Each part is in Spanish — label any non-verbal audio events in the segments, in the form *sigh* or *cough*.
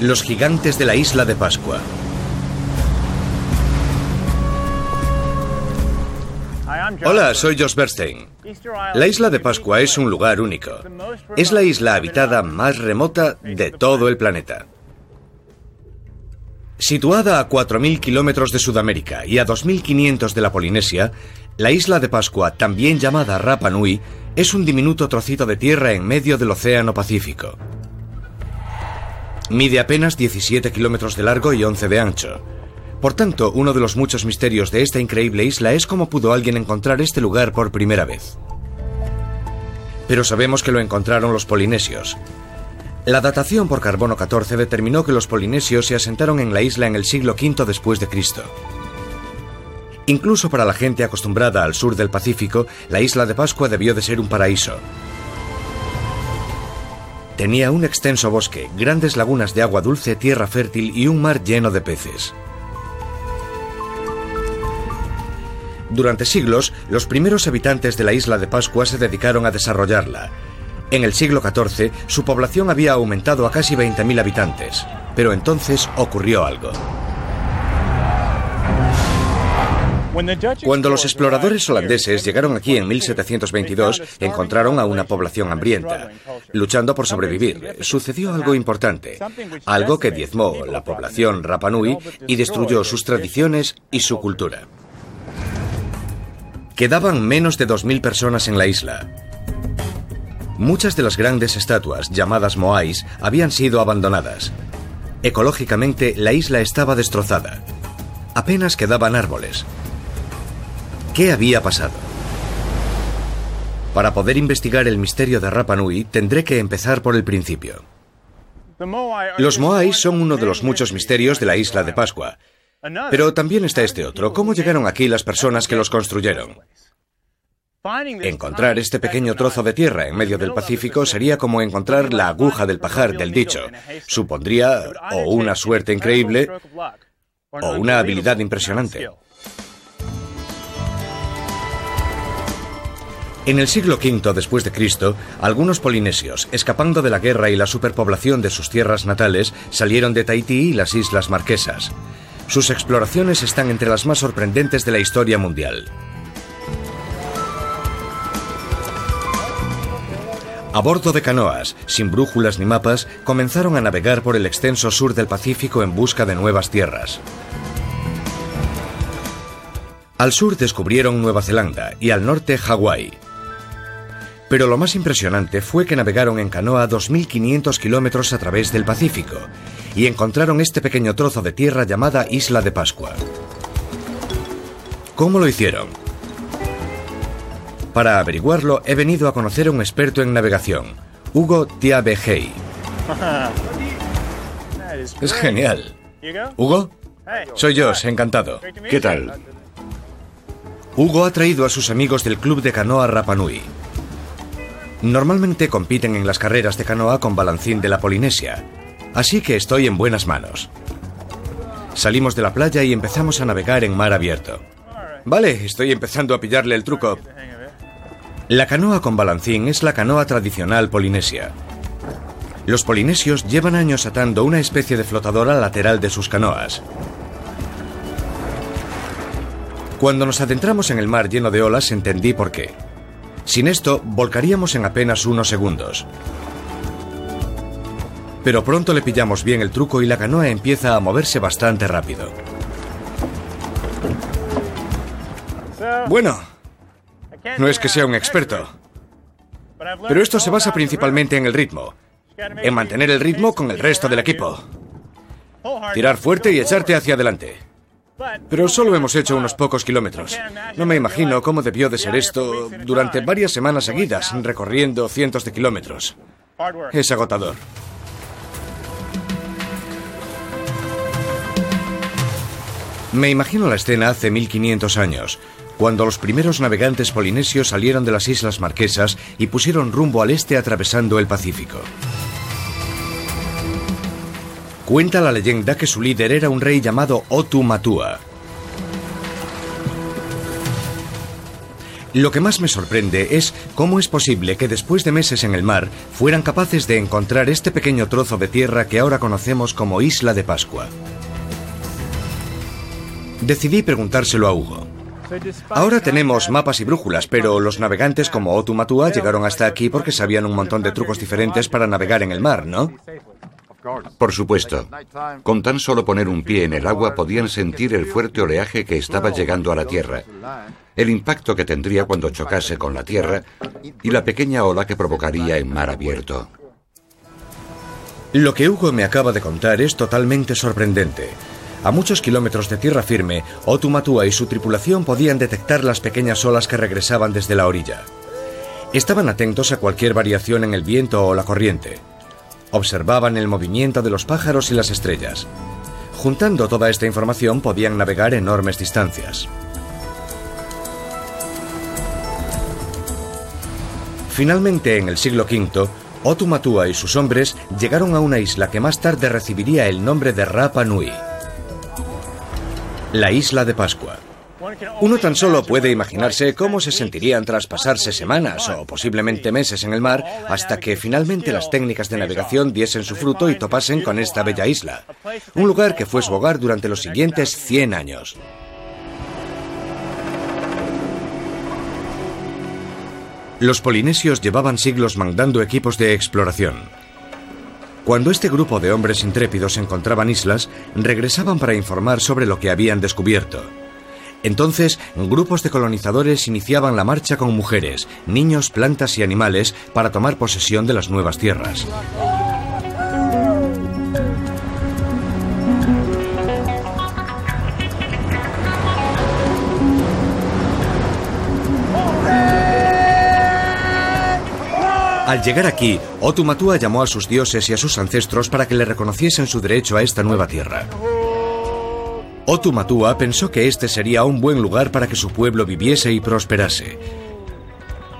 Los gigantes de la isla de Pascua. Hola, soy Josh Bernstein. La isla de Pascua es un lugar único. Es la isla habitada más remota de todo el planeta. Situada a 4.000 kilómetros de Sudamérica y a 2.500 de la Polinesia, la isla de Pascua, también llamada Rapa Nui, es un diminuto trocito de tierra en medio del Océano Pacífico. Mide apenas 17 kilómetros de largo y 11 de ancho. Por tanto, uno de los muchos misterios de esta increíble isla es cómo pudo alguien encontrar este lugar por primera vez. Pero sabemos que lo encontraron los polinesios. La datación por carbono 14 determinó que los polinesios se asentaron en la isla en el siglo V después de Cristo. Incluso para la gente acostumbrada al sur del Pacífico, la isla de Pascua debió de ser un paraíso. Tenía un extenso bosque, grandes lagunas de agua dulce, tierra fértil y un mar lleno de peces. Durante siglos, los primeros habitantes de la isla de Pascua se dedicaron a desarrollarla. En el siglo XIV, su población había aumentado a casi 20.000 habitantes, pero entonces ocurrió algo. Cuando los exploradores holandeses llegaron aquí en 1722, encontraron a una población hambrienta, luchando por sobrevivir. Sucedió algo importante, algo que diezmó la población Rapanui y destruyó sus tradiciones y su cultura. Quedaban menos de 2.000 personas en la isla. Muchas de las grandes estatuas, llamadas moais, habían sido abandonadas. Ecológicamente, la isla estaba destrozada. Apenas quedaban árboles. ¿Qué había pasado? Para poder investigar el misterio de Rapa Nui, tendré que empezar por el principio. Los moais son uno de los muchos misterios de la isla de Pascua, pero también está este otro. ¿Cómo llegaron aquí las personas que los construyeron? Encontrar este pequeño trozo de tierra en medio del Pacífico sería como encontrar la aguja del pajar del dicho. Supondría o una suerte increíble o una habilidad impresionante. En el siglo V después de Cristo, algunos polinesios, escapando de la guerra y la superpoblación de sus tierras natales, salieron de Tahití y las Islas Marquesas. Sus exploraciones están entre las más sorprendentes de la historia mundial. A bordo de canoas, sin brújulas ni mapas, comenzaron a navegar por el extenso sur del Pacífico en busca de nuevas tierras. Al sur descubrieron Nueva Zelanda y al norte Hawái. Pero lo más impresionante fue que navegaron en canoa 2.500 kilómetros a través del Pacífico y encontraron este pequeño trozo de tierra llamada Isla de Pascua. ¿Cómo lo hicieron? Para averiguarlo he venido a conocer a un experto en navegación, Hugo Tiabehei. *laughs* Es genial. ¿Hugo? Soy yo, encantado. ¿Qué tal? Hugo ha traído a sus amigos del club de canoa Rapanui. Normalmente compiten en las carreras de canoa con balancín de la Polinesia, así que estoy en buenas manos. Salimos de la playa y empezamos a navegar en mar abierto. Vale, estoy empezando a pillarle el truco. La canoa con balancín es la canoa tradicional polinesia. Los polinesios llevan años atando una especie de flotadora lateral de sus canoas. Cuando nos adentramos en el mar lleno de olas entendí por qué. Sin esto, volcaríamos en apenas unos segundos. Pero pronto le pillamos bien el truco y la canoa empieza a moverse bastante rápido. Bueno, no es que sea un experto, pero esto se basa principalmente en el ritmo, en mantener el ritmo con el resto del equipo. Tirar fuerte y echarte hacia adelante. Pero solo hemos hecho unos pocos kilómetros. No me imagino cómo debió de ser esto durante varias semanas seguidas, recorriendo cientos de kilómetros. Es agotador. Me imagino la escena hace 1500 años, cuando los primeros navegantes polinesios salieron de las Islas Marquesas y pusieron rumbo al este atravesando el Pacífico. Cuenta la leyenda que su líder era un rey llamado Otu Matua. Lo que más me sorprende es cómo es posible que después de meses en el mar fueran capaces de encontrar este pequeño trozo de tierra que ahora conocemos como Isla de Pascua. Decidí preguntárselo a Hugo. Ahora tenemos mapas y brújulas, pero los navegantes como Otumatua llegaron hasta aquí porque sabían un montón de trucos diferentes para navegar en el mar, ¿no? Por supuesto. Con tan solo poner un pie en el agua podían sentir el fuerte oleaje que estaba llegando a la tierra, el impacto que tendría cuando chocase con la tierra y la pequeña ola que provocaría en mar abierto. Lo que Hugo me acaba de contar es totalmente sorprendente. A muchos kilómetros de tierra firme, Otumatua y su tripulación podían detectar las pequeñas olas que regresaban desde la orilla. Estaban atentos a cualquier variación en el viento o la corriente. Observaban el movimiento de los pájaros y las estrellas. Juntando toda esta información podían navegar enormes distancias. Finalmente, en el siglo V, Otumatua y sus hombres llegaron a una isla que más tarde recibiría el nombre de Rapa Nui. La isla de Pascua. Uno tan solo puede imaginarse cómo se sentirían tras pasarse semanas o posiblemente meses en el mar hasta que finalmente las técnicas de navegación diesen su fruto y topasen con esta bella isla. Un lugar que fue su hogar durante los siguientes 100 años. Los polinesios llevaban siglos mandando equipos de exploración. Cuando este grupo de hombres intrépidos encontraban islas, regresaban para informar sobre lo que habían descubierto. Entonces, grupos de colonizadores iniciaban la marcha con mujeres, niños, plantas y animales para tomar posesión de las nuevas tierras. Al llegar aquí, Otumatua llamó a sus dioses y a sus ancestros para que le reconociesen su derecho a esta nueva tierra. Otumatua pensó que este sería un buen lugar para que su pueblo viviese y prosperase.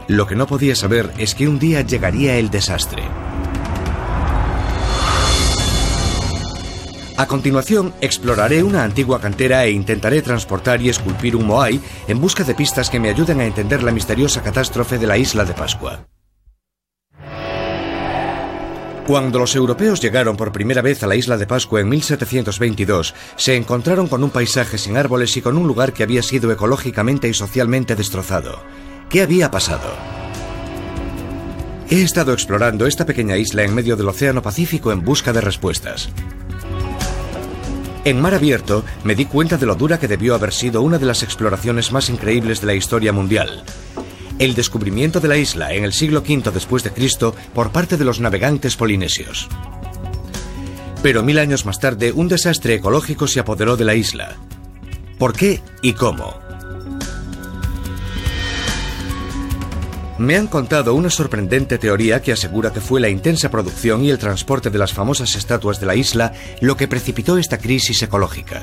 Lo que no podía saber es que un día llegaría el desastre. A continuación, exploraré una antigua cantera e intentaré transportar y esculpir un Moai en busca de pistas que me ayuden a entender la misteriosa catástrofe de la isla de Pascua. Cuando los europeos llegaron por primera vez a la isla de Pascua en 1722, se encontraron con un paisaje sin árboles y con un lugar que había sido ecológicamente y socialmente destrozado. ¿Qué había pasado? He estado explorando esta pequeña isla en medio del Océano Pacífico en busca de respuestas. En mar abierto me di cuenta de lo dura que debió haber sido una de las exploraciones más increíbles de la historia mundial el descubrimiento de la isla en el siglo V después de Cristo por parte de los navegantes polinesios. Pero mil años más tarde, un desastre ecológico se apoderó de la isla. ¿Por qué y cómo? Me han contado una sorprendente teoría que asegura que fue la intensa producción y el transporte de las famosas estatuas de la isla lo que precipitó esta crisis ecológica.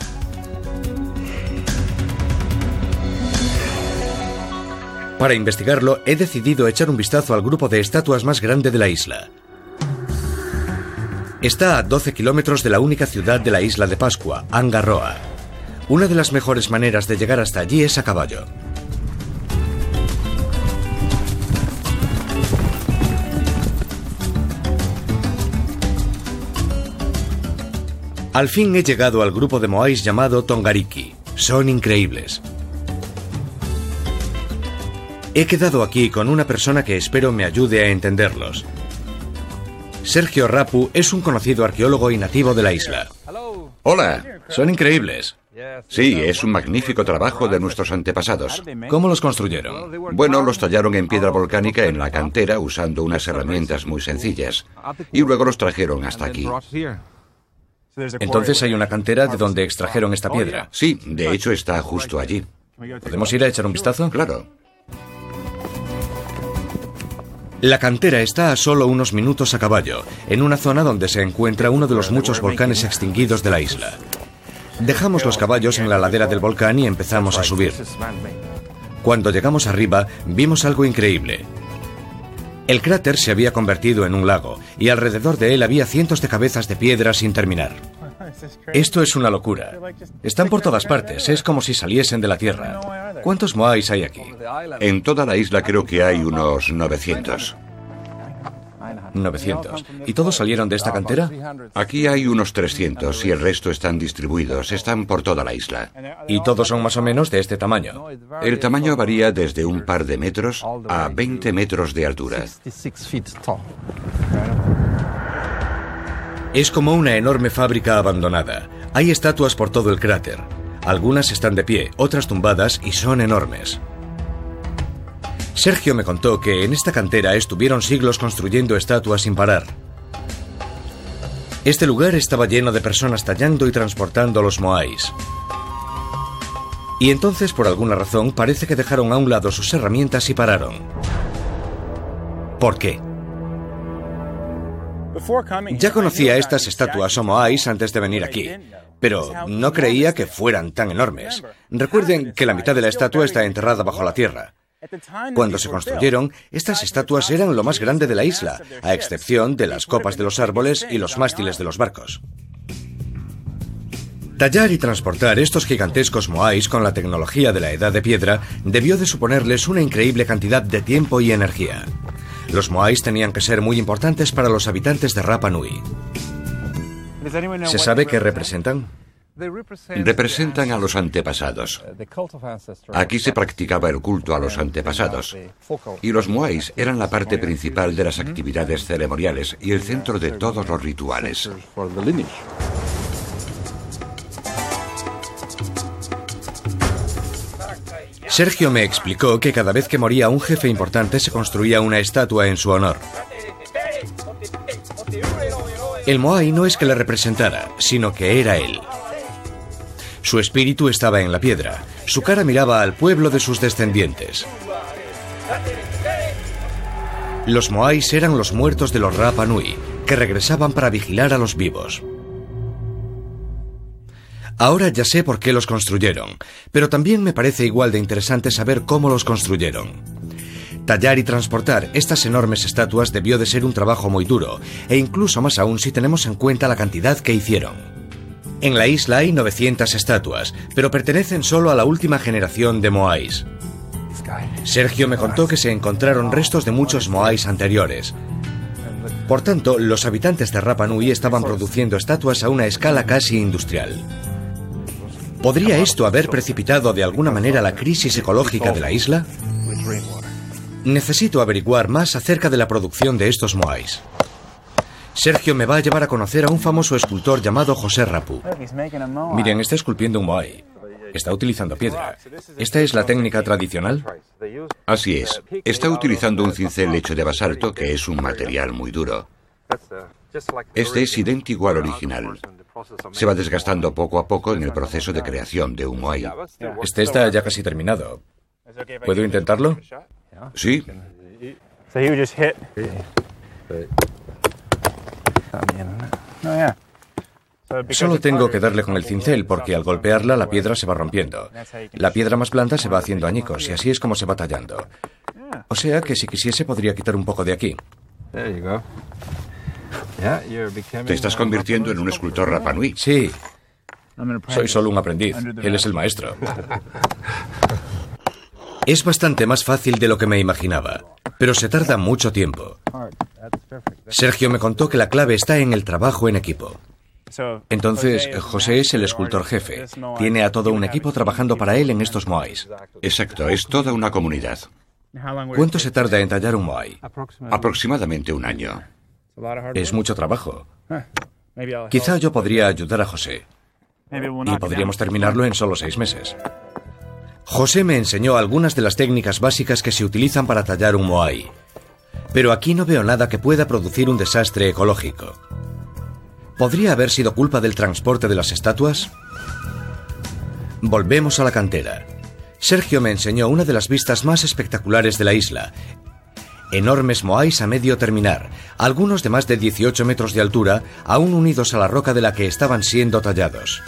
Para investigarlo, he decidido echar un vistazo al grupo de estatuas más grande de la isla. Está a 12 kilómetros de la única ciudad de la isla de Pascua, Angarroa. Una de las mejores maneras de llegar hasta allí es a caballo. Al fin he llegado al grupo de Moais llamado Tongariki. Son increíbles. He quedado aquí con una persona que espero me ayude a entenderlos. Sergio Rapu es un conocido arqueólogo y nativo de la isla. Hola. Son increíbles. Sí, es un magnífico trabajo de nuestros antepasados. ¿Cómo los construyeron? Bueno, los tallaron en piedra volcánica en la cantera usando unas herramientas muy sencillas. Y luego los trajeron hasta aquí. Entonces hay una cantera de donde extrajeron esta piedra. Sí, de hecho está justo allí. ¿Podemos ir a echar un vistazo? Claro. La cantera está a solo unos minutos a caballo, en una zona donde se encuentra uno de los muchos volcanes extinguidos de la isla. Dejamos los caballos en la ladera del volcán y empezamos a subir. Cuando llegamos arriba, vimos algo increíble. El cráter se había convertido en un lago y alrededor de él había cientos de cabezas de piedra sin terminar. Esto es una locura. Están por todas partes, es como si saliesen de la Tierra. ¿Cuántos Moais hay aquí? En toda la isla creo que hay unos 900. 900. ¿Y todos salieron de esta cantera? Aquí hay unos 300 y el resto están distribuidos. Están por toda la isla. ¿Y todos son más o menos de este tamaño? El tamaño varía desde un par de metros a 20 metros de altura. Es como una enorme fábrica abandonada. Hay estatuas por todo el cráter. Algunas están de pie, otras tumbadas y son enormes. Sergio me contó que en esta cantera estuvieron siglos construyendo estatuas sin parar. Este lugar estaba lleno de personas tallando y transportando los moais. Y entonces, por alguna razón, parece que dejaron a un lado sus herramientas y pararon. ¿Por qué? Ya conocía estas estatuas o moais antes de venir aquí, pero no creía que fueran tan enormes. Recuerden que la mitad de la estatua está enterrada bajo la tierra. Cuando se construyeron, estas estatuas eran lo más grande de la isla, a excepción de las copas de los árboles y los mástiles de los barcos. Tallar y transportar estos gigantescos moais con la tecnología de la edad de piedra debió de suponerles una increíble cantidad de tiempo y energía. Los moais tenían que ser muy importantes para los habitantes de Rapa Nui. ¿Se sabe qué representan? representan a los antepasados. Aquí se practicaba el culto a los antepasados. Y los moais eran la parte principal de las actividades ceremoniales y el centro de todos los rituales. Sergio me explicó que cada vez que moría un jefe importante se construía una estatua en su honor. El Moai no es que le representara, sino que era él. Su espíritu estaba en la piedra. Su cara miraba al pueblo de sus descendientes. Los Moais eran los muertos de los Rapa Nui, que regresaban para vigilar a los vivos. Ahora ya sé por qué los construyeron, pero también me parece igual de interesante saber cómo los construyeron. Tallar y transportar estas enormes estatuas debió de ser un trabajo muy duro, e incluso más aún si tenemos en cuenta la cantidad que hicieron. En la isla hay 900 estatuas, pero pertenecen solo a la última generación de Moais. Sergio me contó que se encontraron restos de muchos Moais anteriores. Por tanto, los habitantes de Rapa Nui estaban produciendo estatuas a una escala casi industrial. ¿Podría esto haber precipitado de alguna manera la crisis ecológica de la isla? Necesito averiguar más acerca de la producción de estos Moais. Sergio me va a llevar a conocer a un famoso escultor llamado José Rapu. Miren, está esculpiendo un moai. Está utilizando piedra. ¿Esta es la técnica tradicional? Así es. Está utilizando un cincel hecho de basalto, que es un material muy duro. Este es idéntico al original. Se va desgastando poco a poco en el proceso de creación de un moai. Este está ya casi terminado. ¿Puedo intentarlo? Sí. Solo tengo que darle con el cincel porque al golpearla la piedra se va rompiendo. La piedra más blanda se va haciendo añicos y así es como se va tallando. O sea que si quisiese podría quitar un poco de aquí. Te estás convirtiendo en un escultor Rapanui. Sí. Soy solo un aprendiz. Él es el maestro. *laughs* Es bastante más fácil de lo que me imaginaba, pero se tarda mucho tiempo. Sergio me contó que la clave está en el trabajo en equipo. Entonces, José es el escultor jefe. Tiene a todo un equipo trabajando para él en estos moais. Exacto, es toda una comunidad. ¿Cuánto se tarda en tallar un moai? Aproximadamente un año. Es mucho trabajo. Quizá yo podría ayudar a José. Y podríamos terminarlo en solo seis meses. José me enseñó algunas de las técnicas básicas que se utilizan para tallar un moai. Pero aquí no veo nada que pueda producir un desastre ecológico. ¿Podría haber sido culpa del transporte de las estatuas? Volvemos a la cantera. Sergio me enseñó una de las vistas más espectaculares de la isla. Enormes moais a medio terminar, algunos de más de 18 metros de altura, aún unidos a la roca de la que estaban siendo tallados.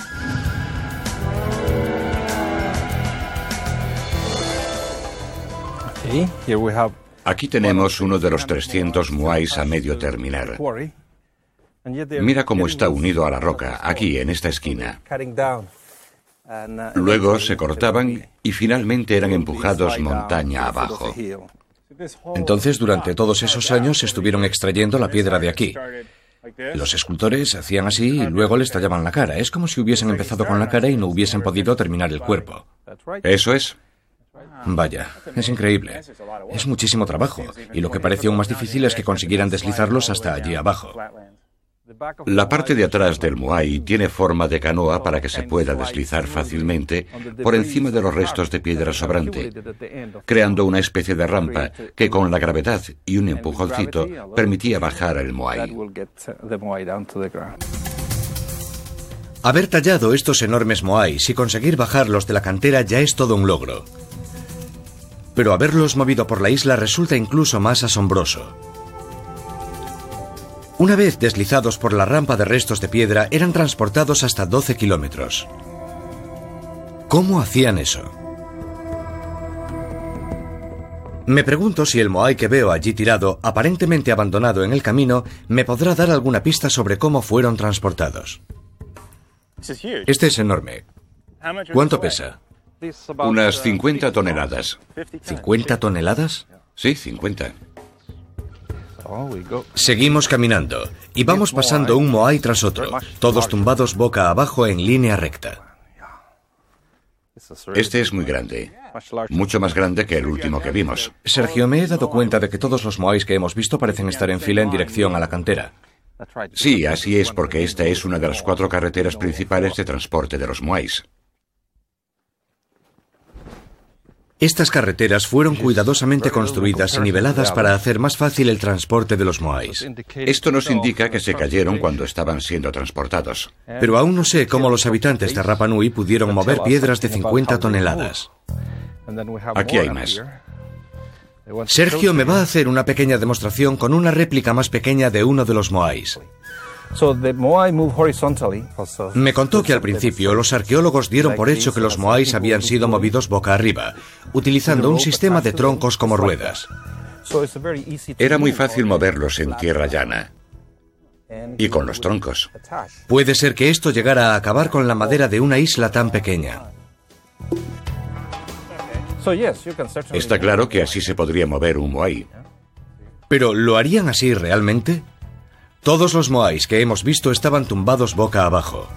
Aquí tenemos uno de los 300 muais a medio terminar. Mira cómo está unido a la roca, aquí, en esta esquina. Luego se cortaban y finalmente eran empujados montaña abajo. Entonces, durante todos esos años estuvieron extrayendo la piedra de aquí. Los escultores hacían así y luego les tallaban la cara. Es como si hubiesen empezado con la cara y no hubiesen podido terminar el cuerpo. Eso es. Vaya, es increíble. Es muchísimo trabajo, y lo que parece aún más difícil es que consiguieran deslizarlos hasta allí abajo. La parte de atrás del Moai tiene forma de canoa para que se pueda deslizar fácilmente por encima de los restos de piedra sobrante, creando una especie de rampa que con la gravedad y un empujoncito permitía bajar el Moai. Haber tallado estos enormes Moais y conseguir bajarlos de la cantera ya es todo un logro. Pero haberlos movido por la isla resulta incluso más asombroso. Una vez deslizados por la rampa de restos de piedra, eran transportados hasta 12 kilómetros. ¿Cómo hacían eso? Me pregunto si el Moai que veo allí tirado, aparentemente abandonado en el camino, me podrá dar alguna pista sobre cómo fueron transportados. Este es enorme. ¿Cuánto pesa? Unas 50 toneladas. ¿50 toneladas? Sí, 50. Seguimos caminando y vamos pasando un moai tras otro, todos tumbados boca abajo en línea recta. Este es muy grande, mucho más grande que el último que vimos. Sergio, me he dado cuenta de que todos los moais que hemos visto parecen estar en fila en dirección a la cantera. Sí, así es porque esta es una de las cuatro carreteras principales de transporte de los moais. Estas carreteras fueron cuidadosamente construidas y niveladas para hacer más fácil el transporte de los moais. Esto nos indica que se cayeron cuando estaban siendo transportados. Pero aún no sé cómo los habitantes de Rapa Nui pudieron mover piedras de 50 toneladas. Aquí hay más. Sergio me va a hacer una pequeña demostración con una réplica más pequeña de uno de los moais. Me contó que al principio los arqueólogos dieron por hecho que los moais habían sido movidos boca arriba, utilizando un sistema de troncos como ruedas. Era muy fácil moverlos en tierra llana y con los troncos. Puede ser que esto llegara a acabar con la madera de una isla tan pequeña. Está claro que así se podría mover un moai. Pero ¿lo harían así realmente? Todos los moais que hemos visto estaban tumbados boca abajo.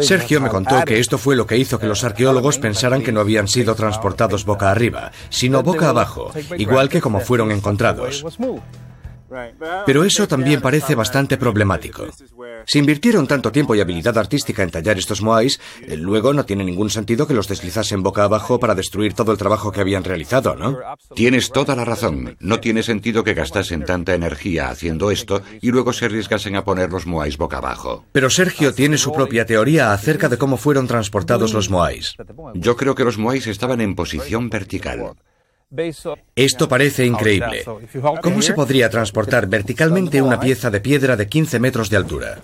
Sergio me contó que esto fue lo que hizo que los arqueólogos pensaran que no habían sido transportados boca arriba, sino boca abajo, igual que como fueron encontrados. Pero eso también parece bastante problemático. Si invirtieron tanto tiempo y habilidad artística en tallar estos moais, luego no tiene ningún sentido que los deslizasen boca abajo para destruir todo el trabajo que habían realizado, ¿no? Tienes toda la razón. No tiene sentido que gastasen tanta energía haciendo esto y luego se arriesgasen a poner los moais boca abajo. Pero Sergio tiene su propia teoría acerca de cómo fueron transportados los moais. Yo creo que los moais estaban en posición vertical. Esto parece increíble. ¿Cómo se podría transportar verticalmente una pieza de piedra de 15 metros de altura?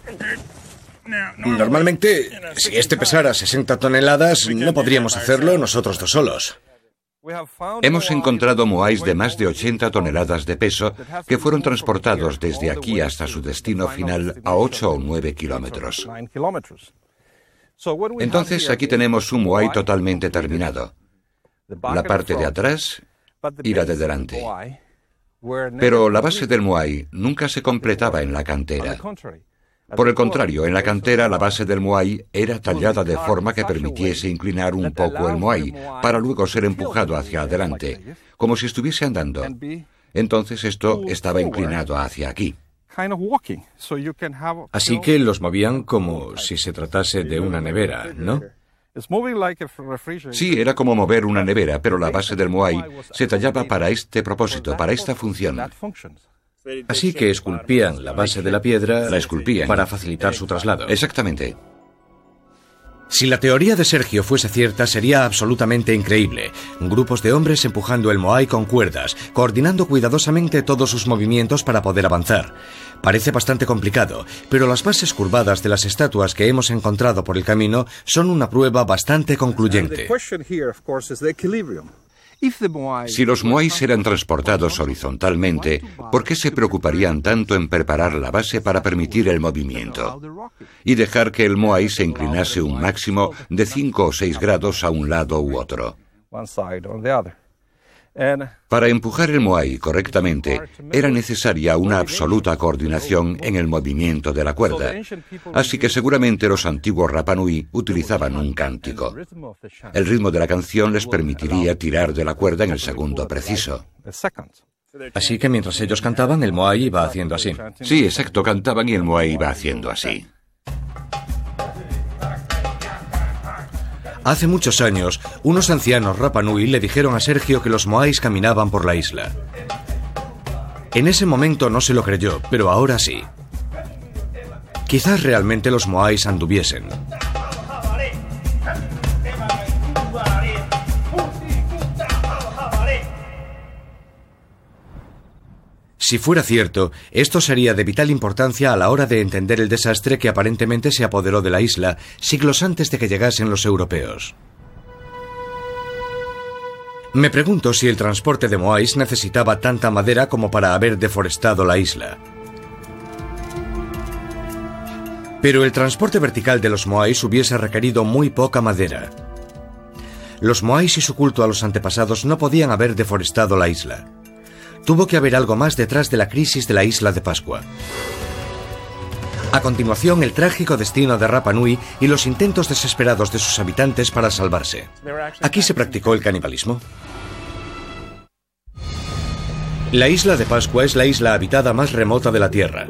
Normalmente, si este pesara 60 toneladas, no podríamos hacerlo nosotros dos solos. Hemos encontrado moais de más de 80 toneladas de peso que fueron transportados desde aquí hasta su destino final a 8 o 9 kilómetros. Entonces aquí tenemos un moai totalmente terminado. La parte de atrás de delante. Pero la base del Moai nunca se completaba en la cantera. Por el contrario, en la cantera la base del Moai era tallada de forma que permitiese inclinar un poco el Moai para luego ser empujado hacia adelante, como si estuviese andando. Entonces esto estaba inclinado hacia aquí. Así que los movían como si se tratase de una nevera, ¿no? Sí, era como mover una nevera, pero la base del Moai se tallaba para este propósito, para esta función. Así que esculpían la base de la piedra la esculpían. para facilitar su traslado. Exactamente. Si la teoría de Sergio fuese cierta, sería absolutamente increíble. Grupos de hombres empujando el Moai con cuerdas, coordinando cuidadosamente todos sus movimientos para poder avanzar. Parece bastante complicado, pero las bases curvadas de las estatuas que hemos encontrado por el camino son una prueba bastante concluyente. Si los moais eran transportados horizontalmente, ¿por qué se preocuparían tanto en preparar la base para permitir el movimiento? Y dejar que el moai se inclinase un máximo de 5 o 6 grados a un lado u otro. Para empujar el Moai correctamente era necesaria una absoluta coordinación en el movimiento de la cuerda, así que seguramente los antiguos Rapanui utilizaban un cántico. El ritmo de la canción les permitiría tirar de la cuerda en el segundo preciso. Así que mientras ellos cantaban, el Moai iba haciendo así. Sí, exacto, cantaban y el Moai iba haciendo así. Hace muchos años, unos ancianos Rapanui le dijeron a Sergio que los moais caminaban por la isla. En ese momento no se lo creyó, pero ahora sí. Quizás realmente los moais anduviesen. Si fuera cierto, esto sería de vital importancia a la hora de entender el desastre que aparentemente se apoderó de la isla siglos antes de que llegasen los europeos. Me pregunto si el transporte de Moais necesitaba tanta madera como para haber deforestado la isla. Pero el transporte vertical de los Moais hubiese requerido muy poca madera. Los Moais y su culto a los antepasados no podían haber deforestado la isla. Tuvo que haber algo más detrás de la crisis de la isla de Pascua. A continuación, el trágico destino de Rapa Nui y los intentos desesperados de sus habitantes para salvarse. Aquí se practicó el canibalismo. La isla de Pascua es la isla habitada más remota de la Tierra.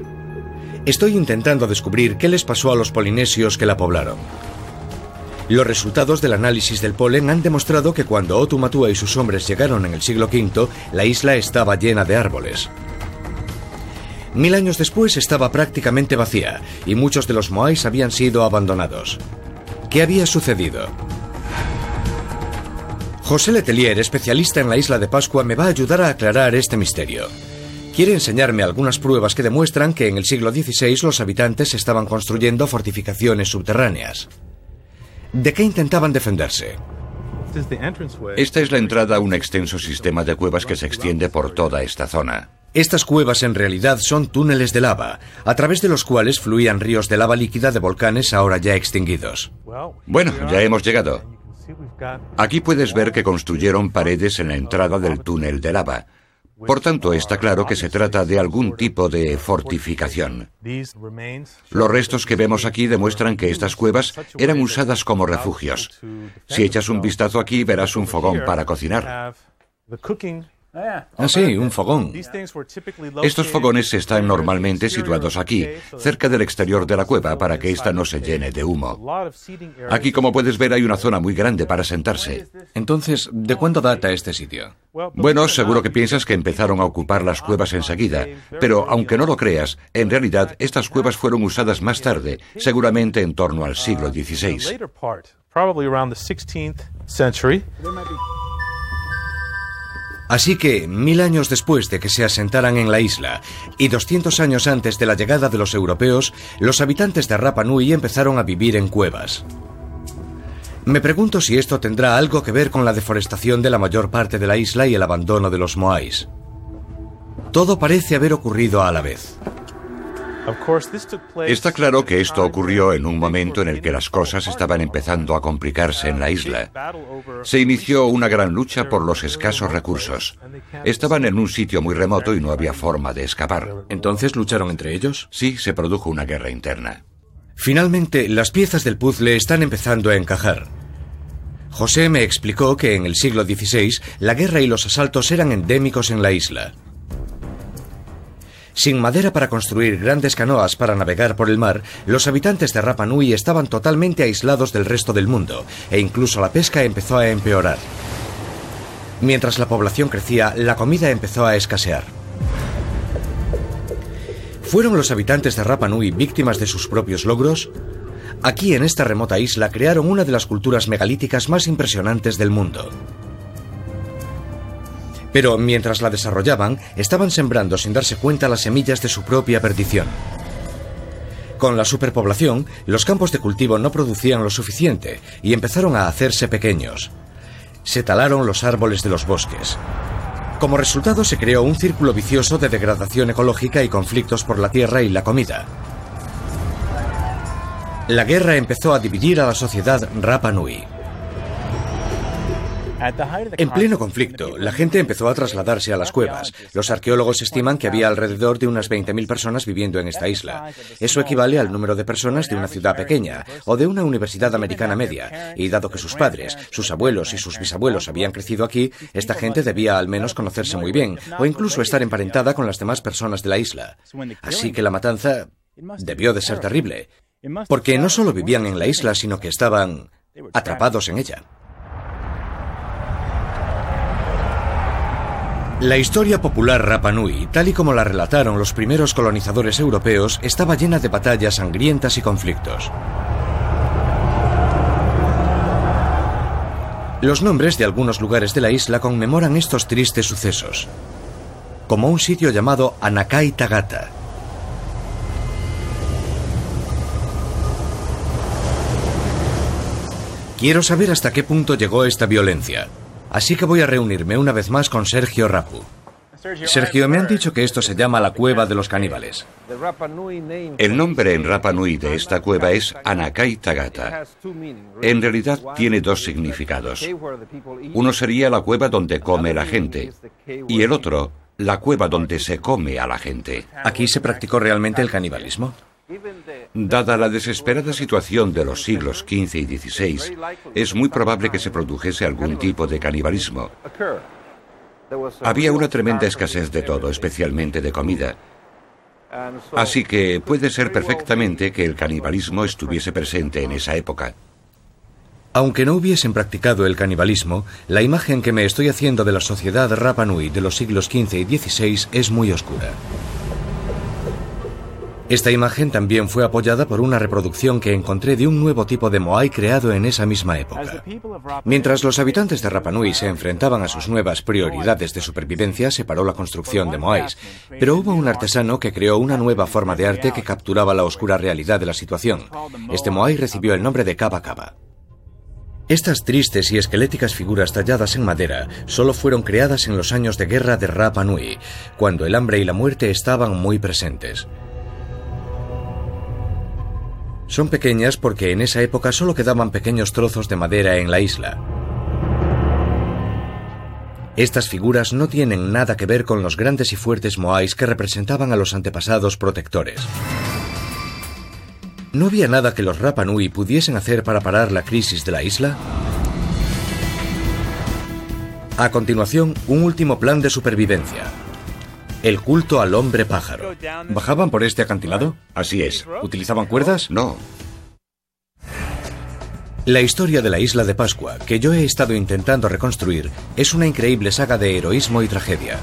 Estoy intentando descubrir qué les pasó a los polinesios que la poblaron. Los resultados del análisis del polen han demostrado que cuando Otumatua y sus hombres llegaron en el siglo V, la isla estaba llena de árboles. Mil años después estaba prácticamente vacía y muchos de los moais habían sido abandonados. ¿Qué había sucedido? José Letelier, especialista en la isla de Pascua, me va a ayudar a aclarar este misterio. Quiere enseñarme algunas pruebas que demuestran que en el siglo XVI los habitantes estaban construyendo fortificaciones subterráneas. ¿De qué intentaban defenderse? Esta es la entrada a un extenso sistema de cuevas que se extiende por toda esta zona. Estas cuevas en realidad son túneles de lava, a través de los cuales fluían ríos de lava líquida de volcanes ahora ya extinguidos. Bueno, ya hemos llegado. Aquí puedes ver que construyeron paredes en la entrada del túnel de lava. Por tanto, está claro que se trata de algún tipo de fortificación. Los restos que vemos aquí demuestran que estas cuevas eran usadas como refugios. Si echas un vistazo aquí, verás un fogón para cocinar. Ah, sí, un fogón. Estos fogones están normalmente situados aquí, cerca del exterior de la cueva, para que ésta no se llene de humo. Aquí, como puedes ver, hay una zona muy grande para sentarse. Entonces, ¿de cuándo data este sitio? Bueno, seguro que piensas que empezaron a ocupar las cuevas enseguida, pero aunque no lo creas, en realidad estas cuevas fueron usadas más tarde, seguramente en torno al siglo XVI. Así que, mil años después de que se asentaran en la isla y 200 años antes de la llegada de los europeos, los habitantes de Rapa Nui empezaron a vivir en cuevas. Me pregunto si esto tendrá algo que ver con la deforestación de la mayor parte de la isla y el abandono de los moais. Todo parece haber ocurrido a la vez. Está claro que esto ocurrió en un momento en el que las cosas estaban empezando a complicarse en la isla. Se inició una gran lucha por los escasos recursos. Estaban en un sitio muy remoto y no había forma de escapar. ¿Entonces lucharon entre ellos? Sí, se produjo una guerra interna. Finalmente, las piezas del puzzle están empezando a encajar. José me explicó que en el siglo XVI la guerra y los asaltos eran endémicos en la isla. Sin madera para construir grandes canoas para navegar por el mar, los habitantes de Rapa Nui estaban totalmente aislados del resto del mundo, e incluso la pesca empezó a empeorar. Mientras la población crecía, la comida empezó a escasear. ¿Fueron los habitantes de Rapa Nui víctimas de sus propios logros? Aquí en esta remota isla crearon una de las culturas megalíticas más impresionantes del mundo. Pero mientras la desarrollaban, estaban sembrando sin darse cuenta las semillas de su propia perdición. Con la superpoblación, los campos de cultivo no producían lo suficiente y empezaron a hacerse pequeños. se talaron los árboles de los bosques. Como resultado se creó un círculo vicioso de degradación ecológica y conflictos por la tierra y la comida. La guerra empezó a dividir a la sociedad Rapa Nui. En pleno conflicto, la gente empezó a trasladarse a las cuevas. Los arqueólogos estiman que había alrededor de unas 20.000 personas viviendo en esta isla. Eso equivale al número de personas de una ciudad pequeña o de una universidad americana media. Y dado que sus padres, sus abuelos y sus bisabuelos habían crecido aquí, esta gente debía al menos conocerse muy bien o incluso estar emparentada con las demás personas de la isla. Así que la matanza debió de ser terrible, porque no solo vivían en la isla, sino que estaban atrapados en ella. La historia popular Rapa Nui, tal y como la relataron los primeros colonizadores europeos, estaba llena de batallas sangrientas y conflictos. Los nombres de algunos lugares de la isla conmemoran estos tristes sucesos, como un sitio llamado Anakai Tagata. Quiero saber hasta qué punto llegó esta violencia. Así que voy a reunirme una vez más con Sergio Rapu. Sergio, me han dicho que esto se llama la cueva de los caníbales. El nombre en Rapa Nui de esta cueva es Anakai Tagata. En realidad tiene dos significados. Uno sería la cueva donde come la gente y el otro, la cueva donde se come a la gente. ¿Aquí se practicó realmente el canibalismo? Dada la desesperada situación de los siglos XV y XVI, es muy probable que se produjese algún tipo de canibalismo. Había una tremenda escasez de todo, especialmente de comida. Así que puede ser perfectamente que el canibalismo estuviese presente en esa época. Aunque no hubiesen practicado el canibalismo, la imagen que me estoy haciendo de la sociedad Rapa Nui de los siglos XV y XVI es muy oscura. Esta imagen también fue apoyada por una reproducción que encontré de un nuevo tipo de Moai creado en esa misma época. Mientras los habitantes de Rapa Nui se enfrentaban a sus nuevas prioridades de supervivencia, se paró la construcción de Moais, pero hubo un artesano que creó una nueva forma de arte que capturaba la oscura realidad de la situación. Este Moai recibió el nombre de Kaba Kaba. Estas tristes y esqueléticas figuras talladas en madera solo fueron creadas en los años de guerra de Rapa Nui, cuando el hambre y la muerte estaban muy presentes. Son pequeñas porque en esa época solo quedaban pequeños trozos de madera en la isla. Estas figuras no tienen nada que ver con los grandes y fuertes moais que representaban a los antepasados protectores. ¿No había nada que los Rapa Nui pudiesen hacer para parar la crisis de la isla? A continuación, un último plan de supervivencia. El culto al hombre pájaro. ¿Bajaban por este acantilado? Así es. ¿Utilizaban cuerdas? No. La historia de la isla de Pascua, que yo he estado intentando reconstruir, es una increíble saga de heroísmo y tragedia.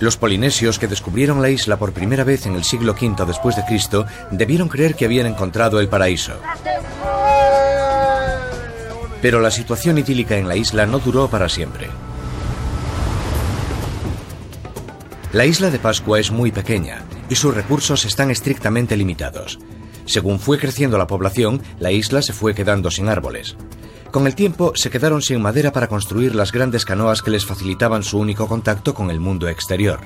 Los polinesios que descubrieron la isla por primera vez en el siglo V después de Cristo debieron creer que habían encontrado el paraíso. Pero la situación idílica en la isla no duró para siempre. La isla de Pascua es muy pequeña y sus recursos están estrictamente limitados. Según fue creciendo la población, la isla se fue quedando sin árboles. Con el tiempo se quedaron sin madera para construir las grandes canoas que les facilitaban su único contacto con el mundo exterior.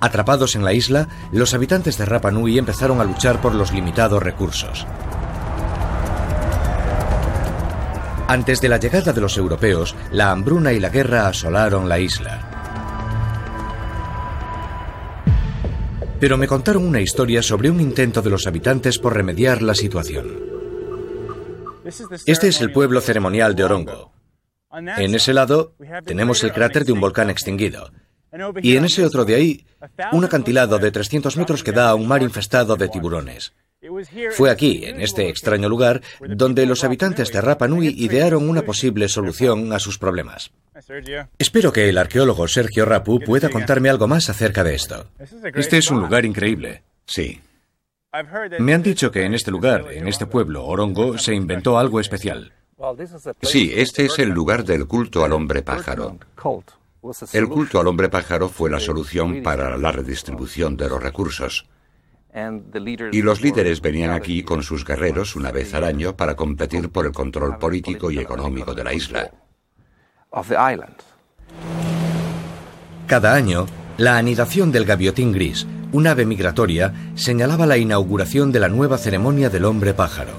Atrapados en la isla, los habitantes de Rapa Nui empezaron a luchar por los limitados recursos. Antes de la llegada de los europeos, la hambruna y la guerra asolaron la isla. Pero me contaron una historia sobre un intento de los habitantes por remediar la situación. Este es el pueblo ceremonial de Orongo. En ese lado tenemos el cráter de un volcán extinguido. Y en ese otro de ahí, un acantilado de 300 metros que da a un mar infestado de tiburones. Fue aquí, en este extraño lugar, donde los habitantes de Rapa Nui idearon una posible solución a sus problemas. Espero que el arqueólogo Sergio Rapu pueda contarme algo más acerca de esto. Este es un lugar increíble. Sí. Me han dicho que en este lugar, en este pueblo, Orongo, se inventó algo especial. Sí, este es el lugar del culto al hombre pájaro. El culto al hombre pájaro fue la solución para la redistribución de los recursos. Y los líderes venían aquí con sus guerreros una vez al año para competir por el control político y económico de la isla. Cada año, la anidación del gaviotín gris, un ave migratoria, señalaba la inauguración de la nueva ceremonia del hombre pájaro.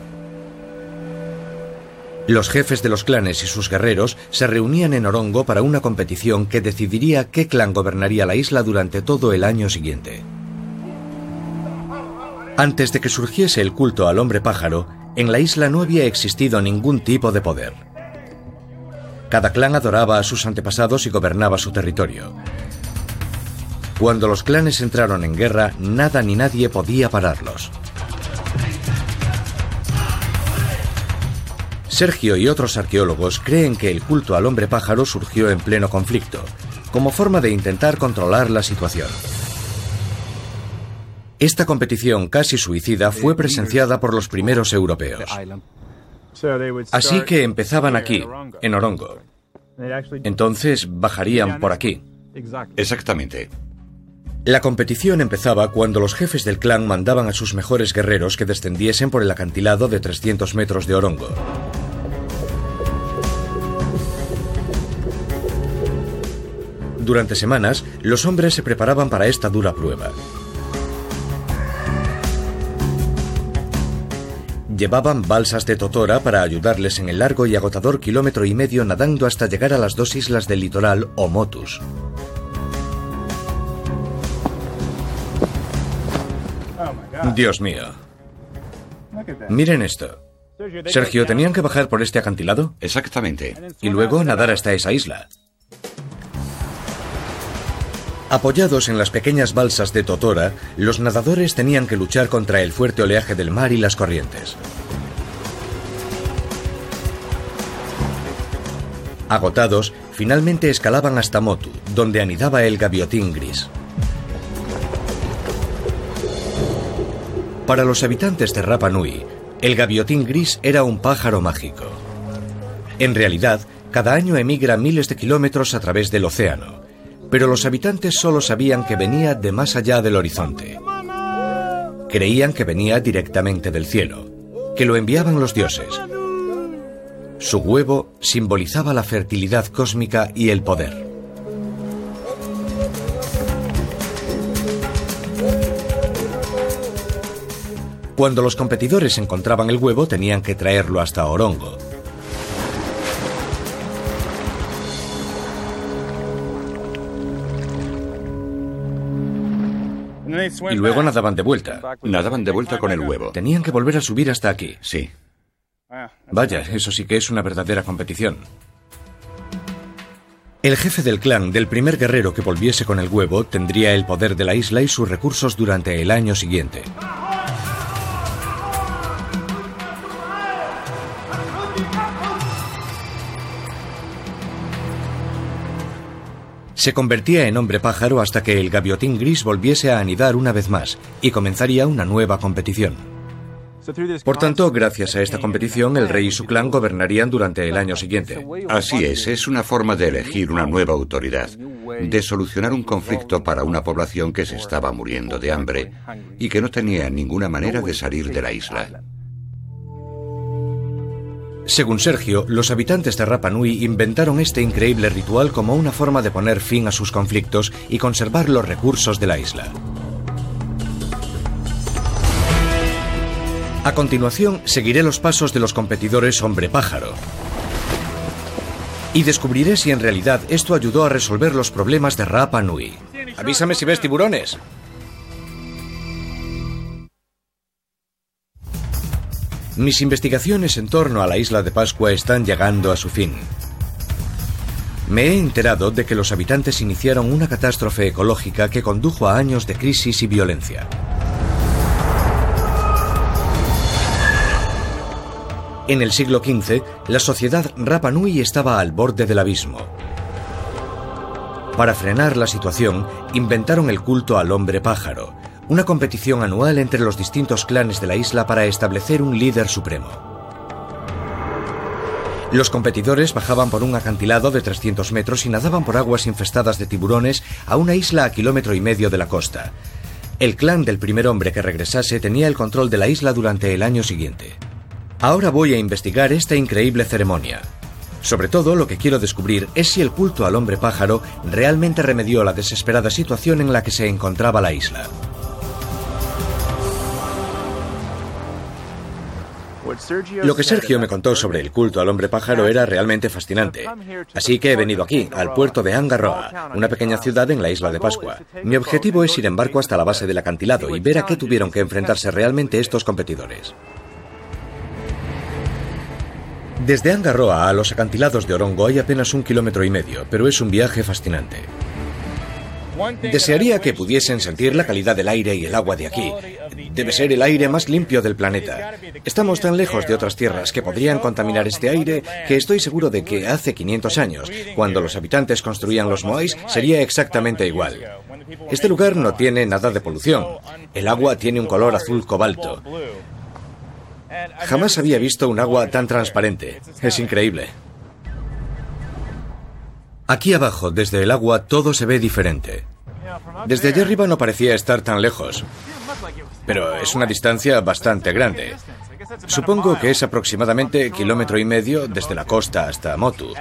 Los jefes de los clanes y sus guerreros se reunían en Orongo para una competición que decidiría qué clan gobernaría la isla durante todo el año siguiente. Antes de que surgiese el culto al hombre pájaro, en la isla no había existido ningún tipo de poder. Cada clan adoraba a sus antepasados y gobernaba su territorio. Cuando los clanes entraron en guerra, nada ni nadie podía pararlos. Sergio y otros arqueólogos creen que el culto al hombre pájaro surgió en pleno conflicto, como forma de intentar controlar la situación. Esta competición casi suicida fue presenciada por los primeros europeos. Así que empezaban aquí, en Orongo. Entonces bajarían por aquí. Exactamente. La competición empezaba cuando los jefes del clan mandaban a sus mejores guerreros que descendiesen por el acantilado de 300 metros de Orongo. Durante semanas, los hombres se preparaban para esta dura prueba. Llevaban balsas de totora para ayudarles en el largo y agotador kilómetro y medio nadando hasta llegar a las dos islas del litoral o Motus. Dios mío. Miren esto. Sergio, ¿tenían que bajar por este acantilado? Exactamente. Y luego nadar hasta esa isla. Apoyados en las pequeñas balsas de Totora, los nadadores tenían que luchar contra el fuerte oleaje del mar y las corrientes. Agotados, finalmente escalaban hasta Motu, donde anidaba el gaviotín gris. Para los habitantes de Rapa Nui, el gaviotín gris era un pájaro mágico. En realidad, cada año emigra miles de kilómetros a través del océano, pero los habitantes solo sabían que venía de más allá del horizonte. Creían que venía directamente del cielo, que lo enviaban los dioses. Su huevo simbolizaba la fertilidad cósmica y el poder. Cuando los competidores encontraban el huevo tenían que traerlo hasta Orongo. Y luego nadaban de vuelta. Nadaban de vuelta con el huevo. Tenían que volver a subir hasta aquí. Sí. Vaya, eso sí que es una verdadera competición. El jefe del clan del primer guerrero que volviese con el huevo tendría el poder de la isla y sus recursos durante el año siguiente. Se convertía en hombre pájaro hasta que el gaviotín gris volviese a anidar una vez más y comenzaría una nueva competición. Por tanto, gracias a esta competición, el rey y su clan gobernarían durante el año siguiente. Así es, es una forma de elegir una nueva autoridad, de solucionar un conflicto para una población que se estaba muriendo de hambre y que no tenía ninguna manera de salir de la isla. Según Sergio, los habitantes de Rapa Nui inventaron este increíble ritual como una forma de poner fin a sus conflictos y conservar los recursos de la isla. A continuación, seguiré los pasos de los competidores hombre pájaro. Y descubriré si en realidad esto ayudó a resolver los problemas de Rapa Nui. Avísame si ves tiburones. Mis investigaciones en torno a la isla de Pascua están llegando a su fin. Me he enterado de que los habitantes iniciaron una catástrofe ecológica que condujo a años de crisis y violencia. En el siglo XV, la sociedad Rapa Nui estaba al borde del abismo. Para frenar la situación, inventaron el culto al hombre pájaro, una competición anual entre los distintos clanes de la isla para establecer un líder supremo. Los competidores bajaban por un acantilado de 300 metros y nadaban por aguas infestadas de tiburones a una isla a kilómetro y medio de la costa. El clan del primer hombre que regresase tenía el control de la isla durante el año siguiente. Ahora voy a investigar esta increíble ceremonia. Sobre todo lo que quiero descubrir es si el culto al hombre pájaro realmente remedió la desesperada situación en la que se encontraba la isla. Lo que Sergio me contó sobre el culto al hombre pájaro era realmente fascinante. Así que he venido aquí, al puerto de Angarroa, una pequeña ciudad en la isla de Pascua. Mi objetivo es ir en barco hasta la base del acantilado y ver a qué tuvieron que enfrentarse realmente estos competidores. Desde Angarroa a los acantilados de Orongo hay apenas un kilómetro y medio, pero es un viaje fascinante. Desearía que pudiesen sentir la calidad del aire y el agua de aquí. Debe ser el aire más limpio del planeta. Estamos tan lejos de otras tierras que podrían contaminar este aire que estoy seguro de que hace 500 años, cuando los habitantes construían los Moais, sería exactamente igual. Este lugar no tiene nada de polución. El agua tiene un color azul cobalto. Jamás había visto un agua tan transparente. Es increíble. Aquí abajo, desde el agua, todo se ve diferente. Desde allá arriba no parecía estar tan lejos, pero es una distancia bastante grande. Supongo que es aproximadamente kilómetro y medio desde la costa hasta Motu.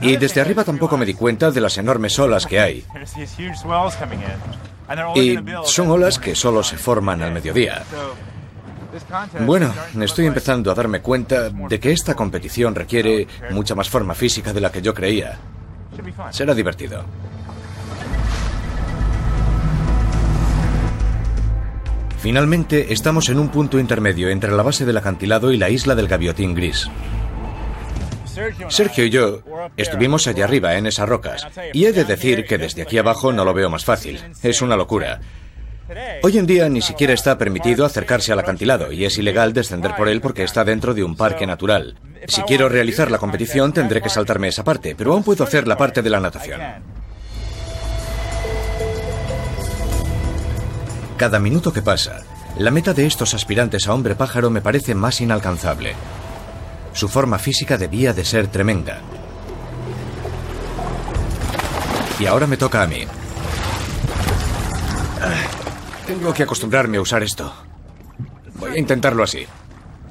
Y desde arriba tampoco me di cuenta de las enormes olas que hay. Y son olas que solo se forman al mediodía. Bueno, estoy empezando a darme cuenta de que esta competición requiere mucha más forma física de la que yo creía. Será divertido. Finalmente, estamos en un punto intermedio entre la base del acantilado y la isla del Gaviotín Gris. Sergio y yo estuvimos allá arriba, en esas rocas, y he de decir que desde aquí abajo no lo veo más fácil. Es una locura. Hoy en día ni siquiera está permitido acercarse al acantilado y es ilegal descender por él porque está dentro de un parque natural. Si quiero realizar la competición tendré que saltarme esa parte, pero aún puedo hacer la parte de la natación. Cada minuto que pasa, la meta de estos aspirantes a hombre pájaro me parece más inalcanzable. Su forma física debía de ser tremenda. Y ahora me toca a mí. Tengo que acostumbrarme a usar esto. Voy a intentarlo así.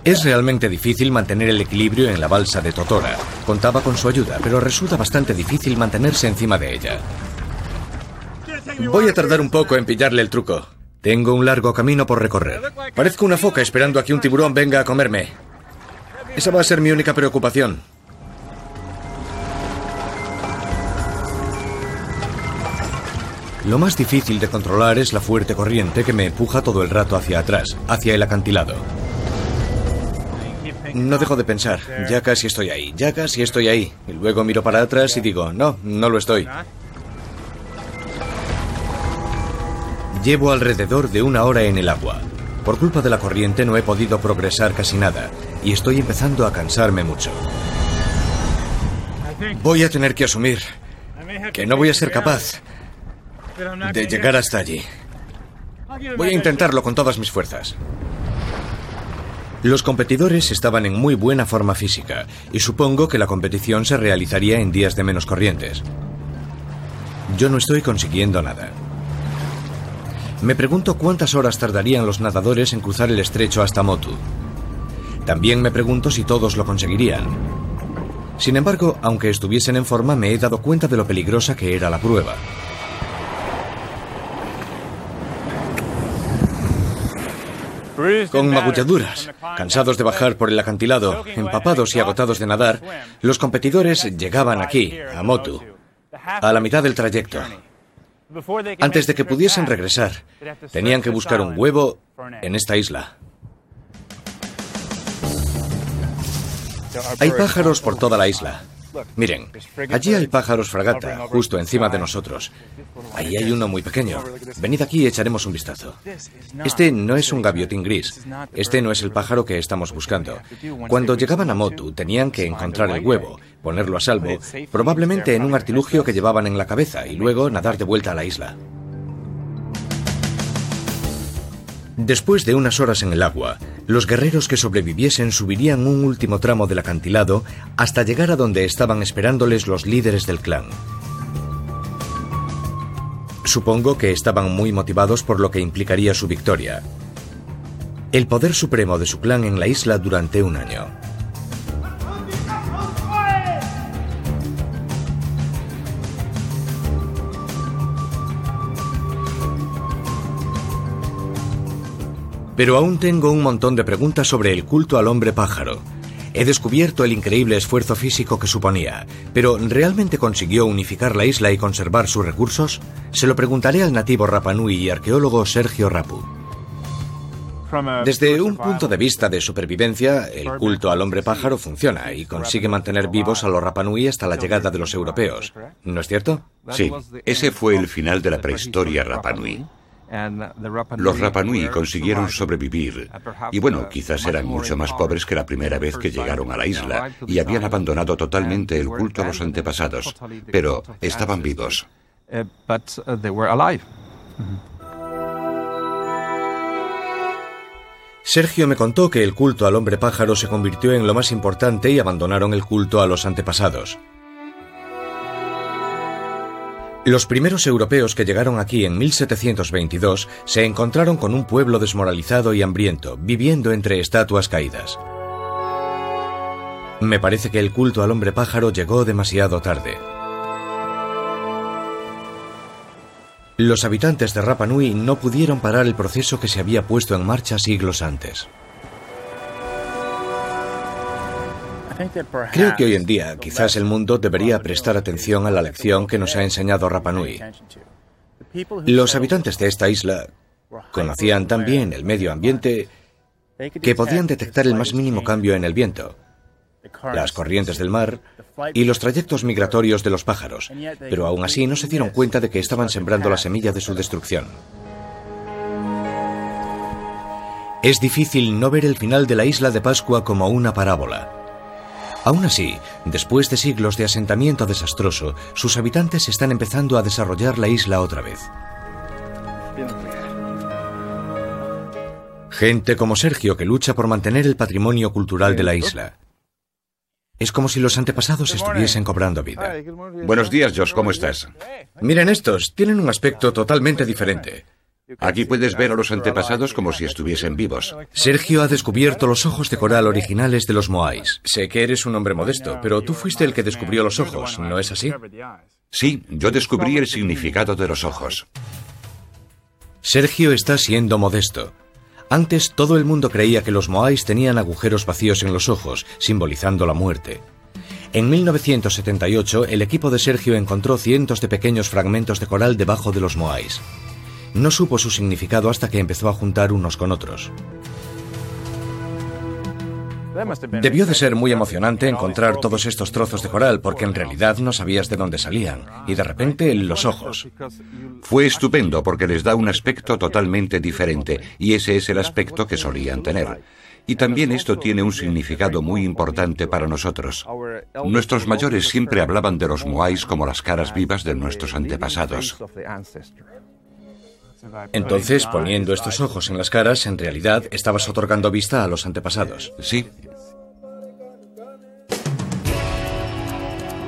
Es realmente difícil mantener el equilibrio en la balsa de Totora. Contaba con su ayuda, pero resulta bastante difícil mantenerse encima de ella. Voy a tardar un poco en pillarle el truco. Tengo un largo camino por recorrer. Parezco una foca esperando a que un tiburón venga a comerme. Esa va a ser mi única preocupación. Lo más difícil de controlar es la fuerte corriente que me empuja todo el rato hacia atrás, hacia el acantilado. No dejo de pensar, ya casi estoy ahí, ya casi estoy ahí. Y luego miro para atrás y digo, no, no lo estoy. Llevo alrededor de una hora en el agua. Por culpa de la corriente no he podido progresar casi nada y estoy empezando a cansarme mucho. Voy a tener que asumir que no voy a ser capaz de llegar hasta allí. Voy a intentarlo con todas mis fuerzas. Los competidores estaban en muy buena forma física y supongo que la competición se realizaría en días de menos corrientes. Yo no estoy consiguiendo nada. Me pregunto cuántas horas tardarían los nadadores en cruzar el estrecho hasta Motu. También me pregunto si todos lo conseguirían. Sin embargo, aunque estuviesen en forma, me he dado cuenta de lo peligrosa que era la prueba. Con magulladuras, cansados de bajar por el acantilado, empapados y agotados de nadar, los competidores llegaban aquí, a Motu, a la mitad del trayecto. Antes de que pudiesen regresar, tenían que buscar un huevo en esta isla. Hay pájaros por toda la isla. Miren, allí hay pájaros fragata, justo encima de nosotros. Ahí hay uno muy pequeño. Venid aquí y echaremos un vistazo. Este no es un gaviotín gris. Este no es el pájaro que estamos buscando. Cuando llegaban a Motu, tenían que encontrar el huevo, ponerlo a salvo, probablemente en un artilugio que llevaban en la cabeza, y luego nadar de vuelta a la isla. Después de unas horas en el agua, los guerreros que sobreviviesen subirían un último tramo del acantilado hasta llegar a donde estaban esperándoles los líderes del clan. Supongo que estaban muy motivados por lo que implicaría su victoria. El poder supremo de su clan en la isla durante un año. Pero aún tengo un montón de preguntas sobre el culto al hombre pájaro. He descubierto el increíble esfuerzo físico que suponía, pero ¿realmente consiguió unificar la isla y conservar sus recursos? Se lo preguntaré al nativo Rapanui y arqueólogo Sergio Rapu. Desde un punto de vista de supervivencia, el culto al hombre pájaro funciona y consigue mantener vivos a los Rapanui hasta la llegada de los europeos. ¿No es cierto? Sí, ese fue el final de la prehistoria Rapanui. Los Rapanui consiguieron sobrevivir. Y bueno, quizás eran mucho más pobres que la primera vez que llegaron a la isla y habían abandonado totalmente el culto a los antepasados, pero estaban vivos. Sergio me contó que el culto al hombre pájaro se convirtió en lo más importante y abandonaron el culto a los antepasados. Los primeros europeos que llegaron aquí en 1722 se encontraron con un pueblo desmoralizado y hambriento, viviendo entre estatuas caídas. Me parece que el culto al hombre pájaro llegó demasiado tarde. Los habitantes de Rapa Nui no pudieron parar el proceso que se había puesto en marcha siglos antes. Creo que hoy en día quizás el mundo debería prestar atención a la lección que nos ha enseñado Rapanui. Los habitantes de esta isla conocían tan bien el medio ambiente que podían detectar el más mínimo cambio en el viento, las corrientes del mar y los trayectos migratorios de los pájaros, pero aún así no se dieron cuenta de que estaban sembrando la semilla de su destrucción. Es difícil no ver el final de la isla de Pascua como una parábola. Aún así, después de siglos de asentamiento desastroso, sus habitantes están empezando a desarrollar la isla otra vez. Gente como Sergio que lucha por mantener el patrimonio cultural de la isla. Es como si los antepasados estuviesen cobrando vida. Buenos días, Josh, ¿cómo estás? Miren estos, tienen un aspecto totalmente diferente. Aquí puedes ver a los antepasados como si estuviesen vivos. Sergio ha descubierto los ojos de coral originales de los Moais. Sé que eres un hombre modesto, pero tú fuiste el que descubrió los ojos, ¿no es así? Sí, yo descubrí el significado de los ojos. Sergio está siendo modesto. Antes todo el mundo creía que los Moais tenían agujeros vacíos en los ojos, simbolizando la muerte. En 1978, el equipo de Sergio encontró cientos de pequeños fragmentos de coral debajo de los Moais. No supo su significado hasta que empezó a juntar unos con otros. Debió de ser muy emocionante encontrar todos estos trozos de coral porque en realidad no sabías de dónde salían y de repente los ojos. Fue estupendo porque les da un aspecto totalmente diferente y ese es el aspecto que solían tener. Y también esto tiene un significado muy importante para nosotros. Nuestros mayores siempre hablaban de los moais como las caras vivas de nuestros antepasados. Entonces, poniendo estos ojos en las caras, en realidad estabas otorgando vista a los antepasados. Sí.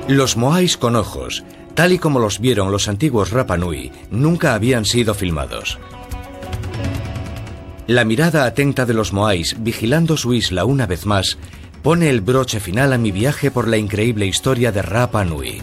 Los Moais con ojos, tal y como los vieron los antiguos Rapanui, nunca habían sido filmados. La mirada atenta de los Moais, vigilando su isla una vez más, pone el broche final a mi viaje por la increíble historia de Rapa Nui.